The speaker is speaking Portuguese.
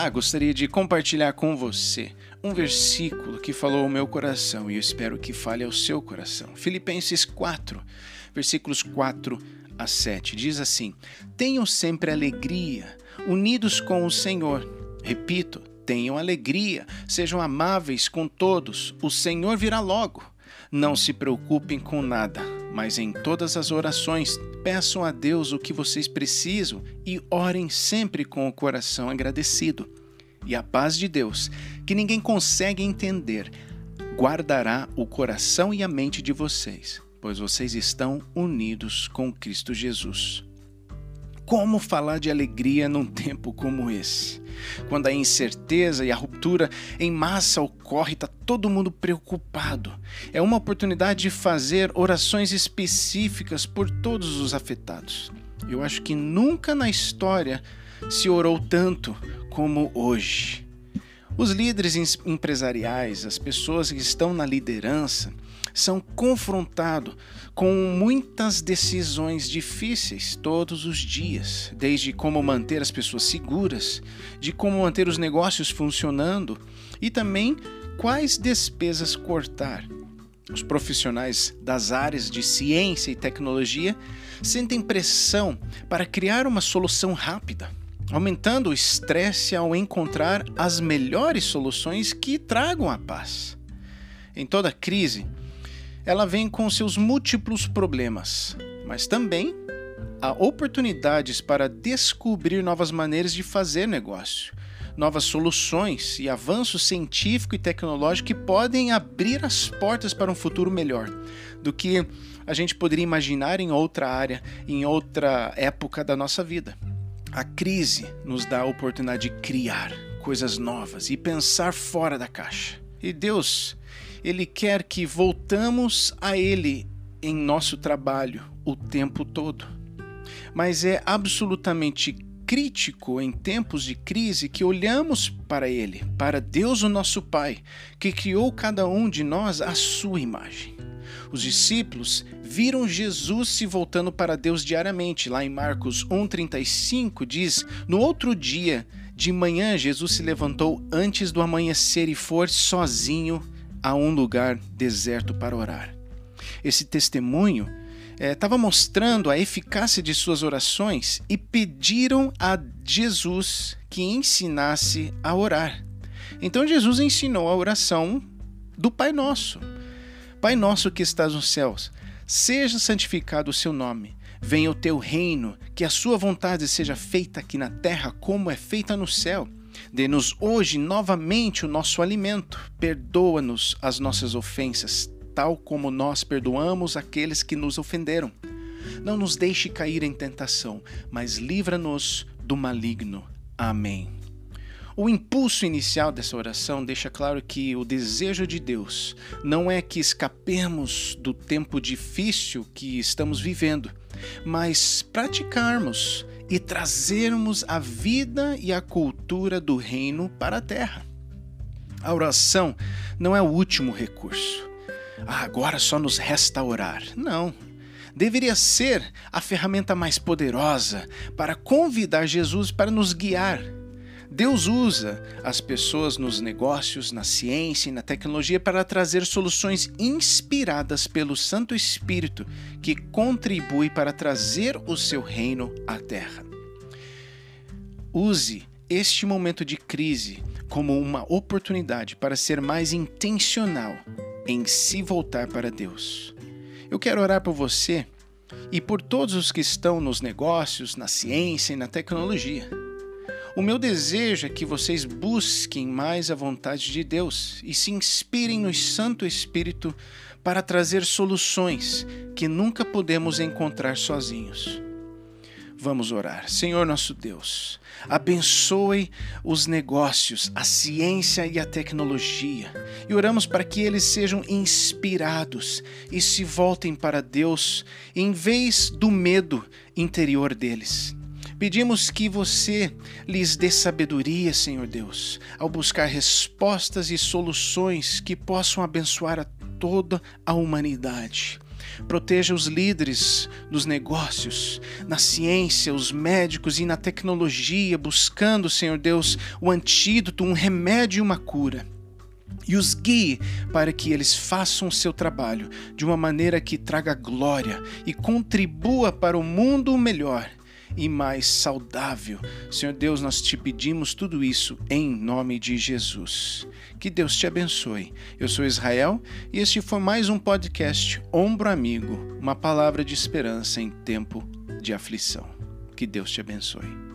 Olá, gostaria de compartilhar com você um versículo que falou ao meu coração e eu espero que fale ao seu coração. Filipenses 4, versículos 4 a 7 diz assim: Tenham sempre alegria, unidos com o Senhor. Repito, tenham alegria, sejam amáveis com todos, o Senhor virá logo. Não se preocupem com nada, mas em todas as orações peçam a Deus o que vocês precisam e orem sempre com o coração agradecido. E a paz de Deus, que ninguém consegue entender, guardará o coração e a mente de vocês, pois vocês estão unidos com Cristo Jesus. Como falar de alegria num tempo como esse? Quando a incerteza e a ruptura em massa ocorre, está todo mundo preocupado. É uma oportunidade de fazer orações específicas por todos os afetados. Eu acho que nunca na história se orou tanto como hoje. Os líderes empresariais, as pessoas que estão na liderança, são confrontados com muitas decisões difíceis todos os dias, desde como manter as pessoas seguras, de como manter os negócios funcionando e também quais despesas cortar. Os profissionais das áreas de ciência e tecnologia sentem pressão para criar uma solução rápida, aumentando o estresse ao encontrar as melhores soluções que tragam a paz. Em toda crise, ela vem com seus múltiplos problemas, mas também há oportunidades para descobrir novas maneiras de fazer negócio, novas soluções e avanço científico e tecnológico que podem abrir as portas para um futuro melhor do que a gente poderia imaginar em outra área, em outra época da nossa vida. A crise nos dá a oportunidade de criar coisas novas e pensar fora da caixa. E Deus ele quer que voltamos a Ele em nosso trabalho o tempo todo. Mas é absolutamente crítico em tempos de crise que olhamos para Ele, para Deus, o nosso Pai, que criou cada um de nós à sua imagem. Os discípulos viram Jesus se voltando para Deus diariamente. Lá em Marcos 1,35 diz: No outro dia, de manhã, Jesus se levantou antes do amanhecer e foi sozinho a um lugar deserto para orar. Esse testemunho estava é, mostrando a eficácia de suas orações e pediram a Jesus que ensinasse a orar. Então Jesus ensinou a oração do Pai Nosso. Pai Nosso que estás nos céus, seja santificado o seu nome. Venha o teu reino, que a sua vontade seja feita aqui na terra como é feita no céu. Dê-nos hoje novamente o nosso alimento. Perdoa-nos as nossas ofensas, tal como nós perdoamos aqueles que nos ofenderam. Não nos deixe cair em tentação, mas livra-nos do maligno. Amém. O impulso inicial dessa oração deixa claro que o desejo de Deus não é que escapemos do tempo difícil que estamos vivendo, mas praticarmos e trazermos a vida e a cultura do reino para a terra. A oração não é o último recurso. Ah, agora só nos resta orar. Não. Deveria ser a ferramenta mais poderosa para convidar Jesus para nos guiar. Deus usa as pessoas nos negócios, na ciência e na tecnologia para trazer soluções inspiradas pelo Santo Espírito que contribui para trazer o seu reino à terra. Use este momento de crise como uma oportunidade para ser mais intencional em se voltar para Deus. Eu quero orar por você e por todos os que estão nos negócios, na ciência e na tecnologia. O meu desejo é que vocês busquem mais a vontade de Deus e se inspirem no Santo Espírito para trazer soluções que nunca podemos encontrar sozinhos. Vamos orar. Senhor nosso Deus, abençoe os negócios, a ciência e a tecnologia. E oramos para que eles sejam inspirados e se voltem para Deus em vez do medo interior deles. Pedimos que você lhes dê sabedoria, Senhor Deus, ao buscar respostas e soluções que possam abençoar a toda a humanidade. Proteja os líderes dos negócios, na ciência, os médicos e na tecnologia, buscando, Senhor Deus, o antídoto, um remédio e uma cura e os guie para que eles façam o seu trabalho de uma maneira que traga glória e contribua para o mundo melhor e mais saudável. Senhor Deus, nós te pedimos tudo isso em nome de Jesus. Que Deus te abençoe. Eu sou Israel e este foi mais um podcast Ombro Amigo, uma palavra de esperança em tempo de aflição. Que Deus te abençoe.